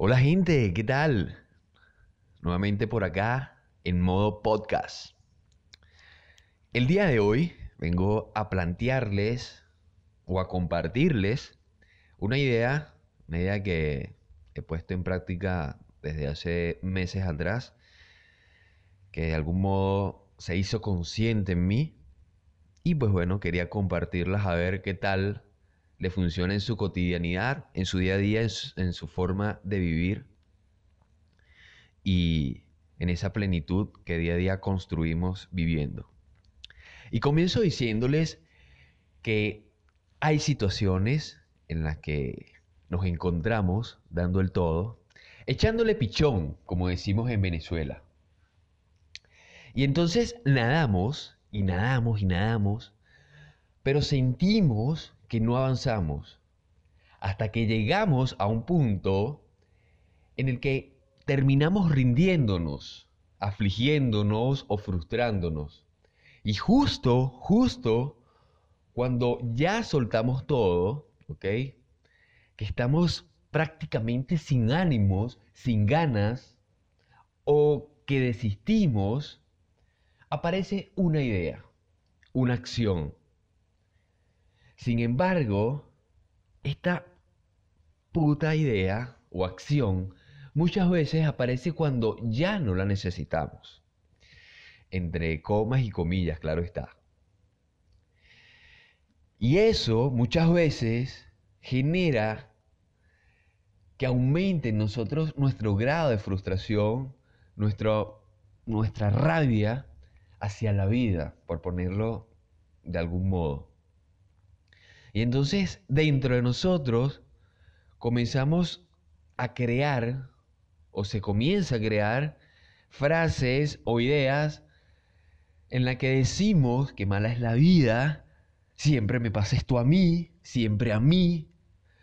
Hola gente, ¿qué tal? Nuevamente por acá en modo podcast. El día de hoy vengo a plantearles o a compartirles una idea, una idea que he puesto en práctica desde hace meses atrás, que de algún modo se hizo consciente en mí y pues bueno, quería compartirlas a ver qué tal le funciona en su cotidianidad, en su día a día, en su, forma de vivir y en esa plenitud que día a día construimos viviendo. Y comienzo diciéndoles que hay situaciones en las que nos encontramos dando el todo, echándole pichón, como decimos en Venezuela. Y entonces nadamos y nadamos y nadamos, pero sentimos que no avanzamos hasta que llegamos a un punto en el que terminamos rindiéndonos, afligiéndonos o frustrándonos. Y justo, justo, cuando ya soltamos todo, ¿ok? Que estamos prácticamente sin ánimos, sin ganas, o que desistimos, aparece una idea, una acción, sin embargo, esta puta idea o acción muchas veces aparece cuando ya no la necesitamos. Entre comas y comillas, claro está. Y eso muchas veces genera que aumente en nosotros nuestro grado de frustración, nuestra rabia hacia la vida, por ponerlo de algún modo. Y entonces dentro de nosotros comenzamos a crear o se comienza a crear frases o ideas en las que decimos que mala es la vida, siempre me pasa esto a mí, siempre a mí,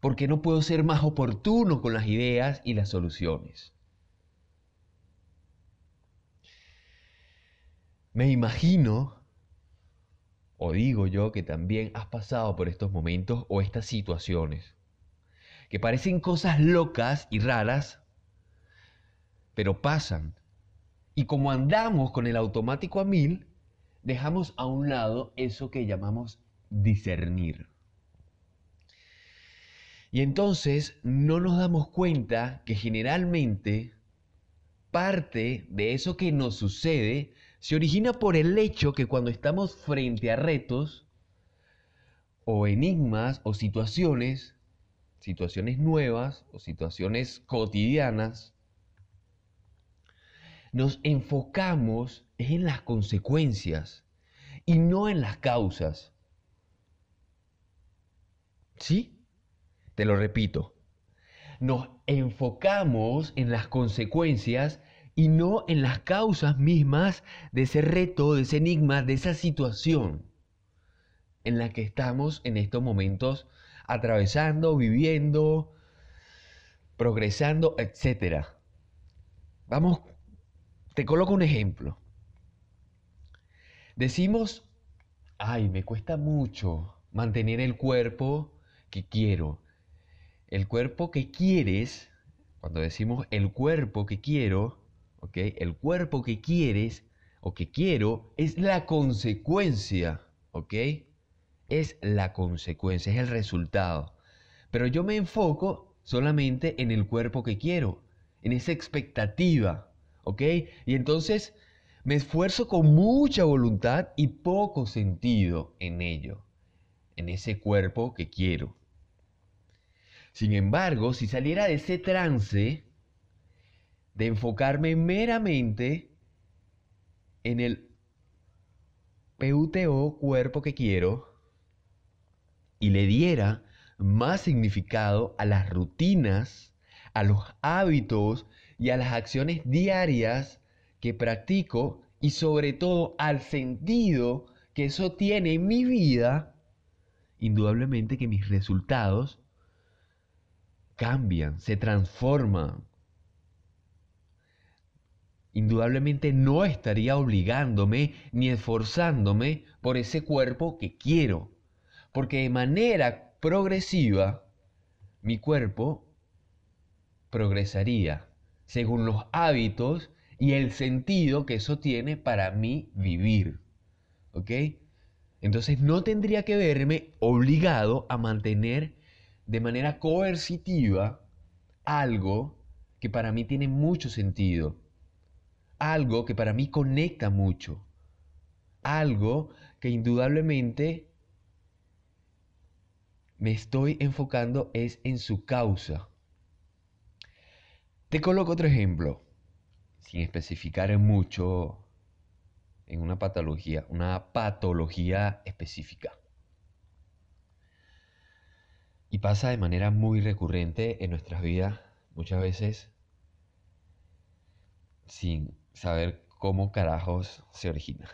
porque no puedo ser más oportuno con las ideas y las soluciones. Me imagino o digo yo que también has pasado por estos momentos o estas situaciones, que parecen cosas locas y raras, pero pasan. Y como andamos con el automático a mil, dejamos a un lado eso que llamamos discernir. Y entonces no nos damos cuenta que generalmente parte de eso que nos sucede se origina por el hecho que cuando estamos frente a retos o enigmas o situaciones, situaciones nuevas o situaciones cotidianas, nos enfocamos en las consecuencias y no en las causas. ¿Sí? Te lo repito. Nos enfocamos en las consecuencias y no en las causas mismas de ese reto, de ese enigma, de esa situación en la que estamos en estos momentos atravesando, viviendo, progresando, etc. Vamos, te coloco un ejemplo. Decimos, ay, me cuesta mucho mantener el cuerpo que quiero. El cuerpo que quieres, cuando decimos el cuerpo que quiero, el cuerpo que quieres o que quiero es la consecuencia, ¿ok? Es la consecuencia, es el resultado. Pero yo me enfoco solamente en el cuerpo que quiero, en esa expectativa, ¿ok? Y entonces me esfuerzo con mucha voluntad y poco sentido en ello, en ese cuerpo que quiero. Sin embargo, si saliera de ese trance, de enfocarme meramente en el PUTO cuerpo que quiero y le diera más significado a las rutinas, a los hábitos y a las acciones diarias que practico y sobre todo al sentido que eso tiene en mi vida, indudablemente que mis resultados cambian, se transforman, indudablemente no estaría obligándome ni esforzándome por ese cuerpo que quiero, porque de manera progresiva mi cuerpo progresaría según los hábitos y el sentido que eso tiene para mí vivir. ¿Ok? Entonces no tendría que verme obligado a mantener de manera coercitiva algo que para mí tiene mucho sentido, algo que para mí conecta mucho, algo que indudablemente me estoy enfocando es en su causa. Te coloco otro ejemplo, sin especificar mucho en una patología, una patología específica. Y pasa de manera muy recurrente en nuestras vidas, muchas veces sin saber cómo carajos se origina.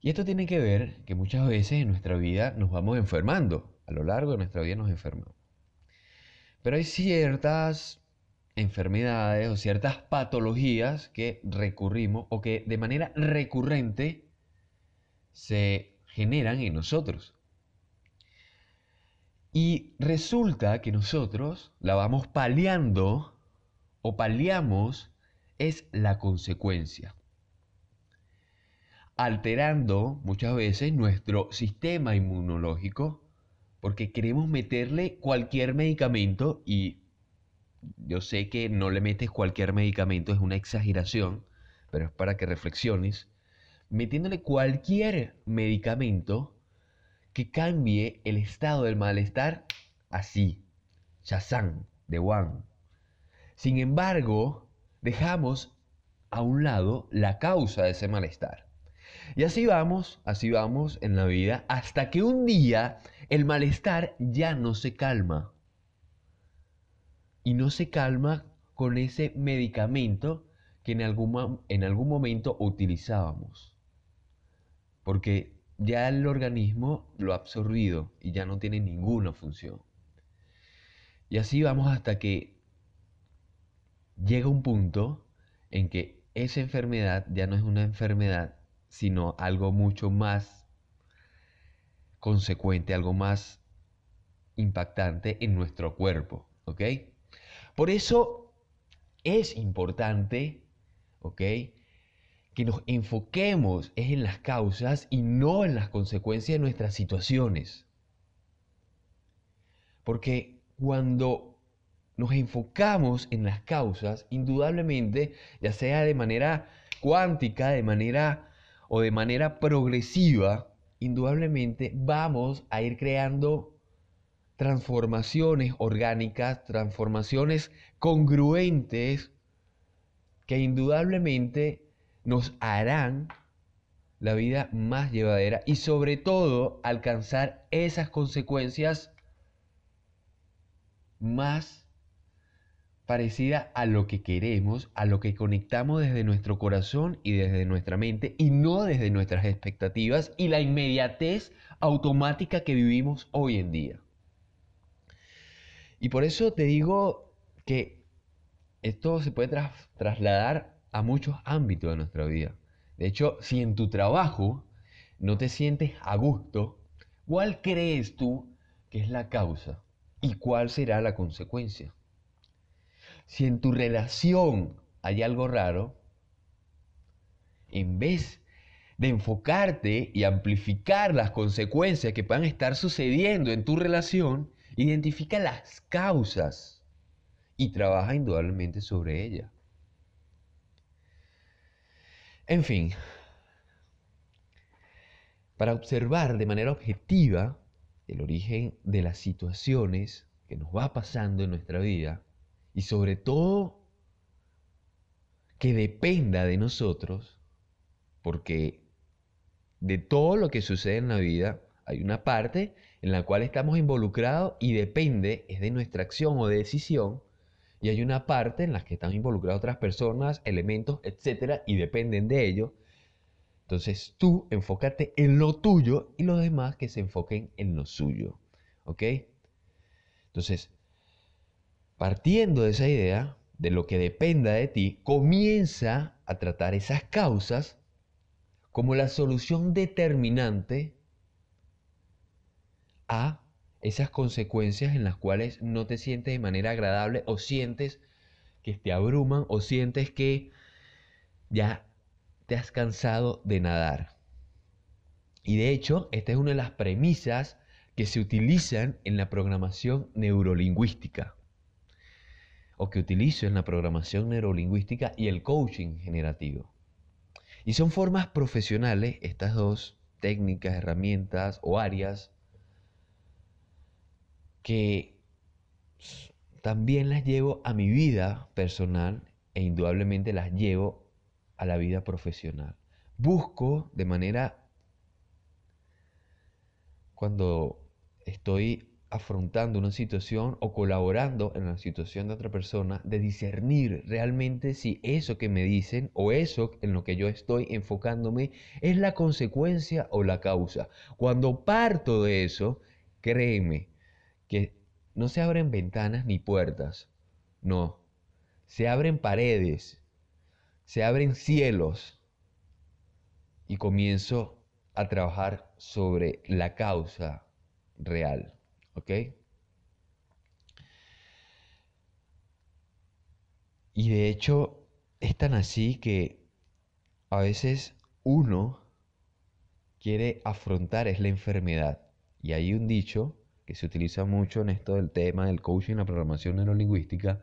Y esto tiene que ver que muchas veces en nuestra vida nos vamos enfermando. A lo largo de nuestra vida nos enfermamos. Pero hay ciertas enfermedades o ciertas patologías que recurrimos o que de manera recurrente se generan en nosotros. Y resulta que nosotros la vamos paliando o paliamos es la consecuencia alterando muchas veces nuestro sistema inmunológico porque queremos meterle cualquier medicamento y yo sé que no le metes cualquier medicamento, es una exageración, pero es para que reflexiones, metiéndole cualquier medicamento que cambie el estado del malestar así, Shazam, de. Sin embargo, dejamos a un lado la causa de ese malestar. Y así vamos, así vamos en la vida, hasta que un día el malestar ya no se calma. Y no se calma con ese medicamento que en algún, en algún momento utilizábamos. Porque ya el organismo lo ha absorbido y ya no tiene ninguna función. Y así vamos hasta que llega un punto en que esa enfermedad ya no es una enfermedad, sino algo mucho más consecuente, algo más impactante en nuestro cuerpo, ¿ok? Por eso es importante, ¿ok? Que nos enfoquemos en las causas y no en las consecuencias de nuestras situaciones. Porque cuando nos enfocamos en las causas, indudablemente, ya sea de manera cuántica, de manera o de manera progresiva, indudablemente vamos a ir creando transformaciones orgánicas, transformaciones congruentes que indudablemente nos harán la vida más llevadera y sobre todo alcanzar esas consecuencias más parecida a lo que queremos, a lo que conectamos desde nuestro corazón y desde nuestra mente y no desde nuestras expectativas y la inmediatez automática que vivimos hoy en día. Y por eso te digo que esto se puede trasladar a muchos ámbitos de nuestra vida. De hecho, si en tu trabajo no te sientes a gusto, ¿cuál crees tú que es la causa y cuál será la consecuencia? Si en tu relación hay algo raro, en vez de enfocarte y amplificar las consecuencias que puedan estar sucediendo en tu relación, identifica las causas y trabaja indudablemente sobre ellas. En fin, para observar de manera objetiva el origen de las situaciones que nos va pasando en nuestra vida, y sobre todo que dependa de nosotros, porque de todo lo que sucede en la vida hay una parte en la cual estamos involucrados y depende, es de nuestra acción o decisión, y hay una parte en la que están involucradas otras personas, elementos, etcétera, y dependen de ello. Entonces tú enfócate en lo tuyo y los demás que se enfoquen en lo suyo. ¿Ok? Entonces, Partiendo de esa idea, de lo que dependa de ti, comienza a tratar esas causas como la solución determinante a esas consecuencias en las cuales no te sientes de manera agradable o sientes que te abruman o sientes que ya te has cansado de nadar. Y de hecho, esta es una de las premisas que se utilizan en la programación neurolingüística o que utilizo en la programación neurolingüística y el coaching generativo. Y son formas profesionales, estas dos técnicas, herramientas o áreas que también las llevo a mi vida personal e indudablemente las llevo a la vida profesional. Busco de manera, cuando estoy afrontando una situación o colaborando en la situación de otra persona, de discernir realmente si eso que me dicen o eso en lo que yo estoy enfocándome es la consecuencia o la causa. Cuando parto de eso, créeme que no se abren ventanas ni puertas, no, se abren paredes, se abren cielos y comienzo a trabajar sobre la causa real. ¿Ok? Y de hecho es tan así que a veces uno quiere afrontar es la enfermedad. Y hay un dicho que se utiliza mucho en esto del tema del coaching la programación neurolingüística,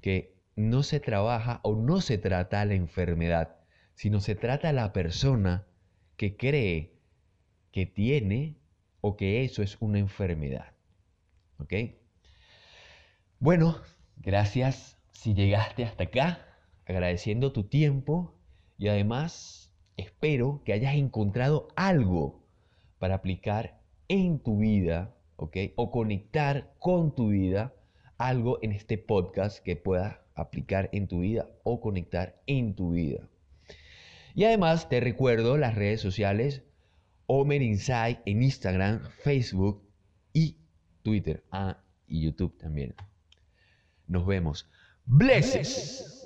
que no se trabaja o no se trata la enfermedad, sino se trata la persona que cree que tiene o que eso es una enfermedad. ¿Ok? Bueno, gracias si llegaste hasta acá, agradeciendo tu tiempo y además espero que hayas encontrado algo para aplicar en tu vida, ¿ok? O conectar con tu vida algo en este podcast que puedas aplicar en tu vida o conectar en tu vida. Y además te recuerdo las redes sociales Omer Insight en Instagram, Facebook y Twitter, ah, y YouTube también. Nos vemos. Blesses.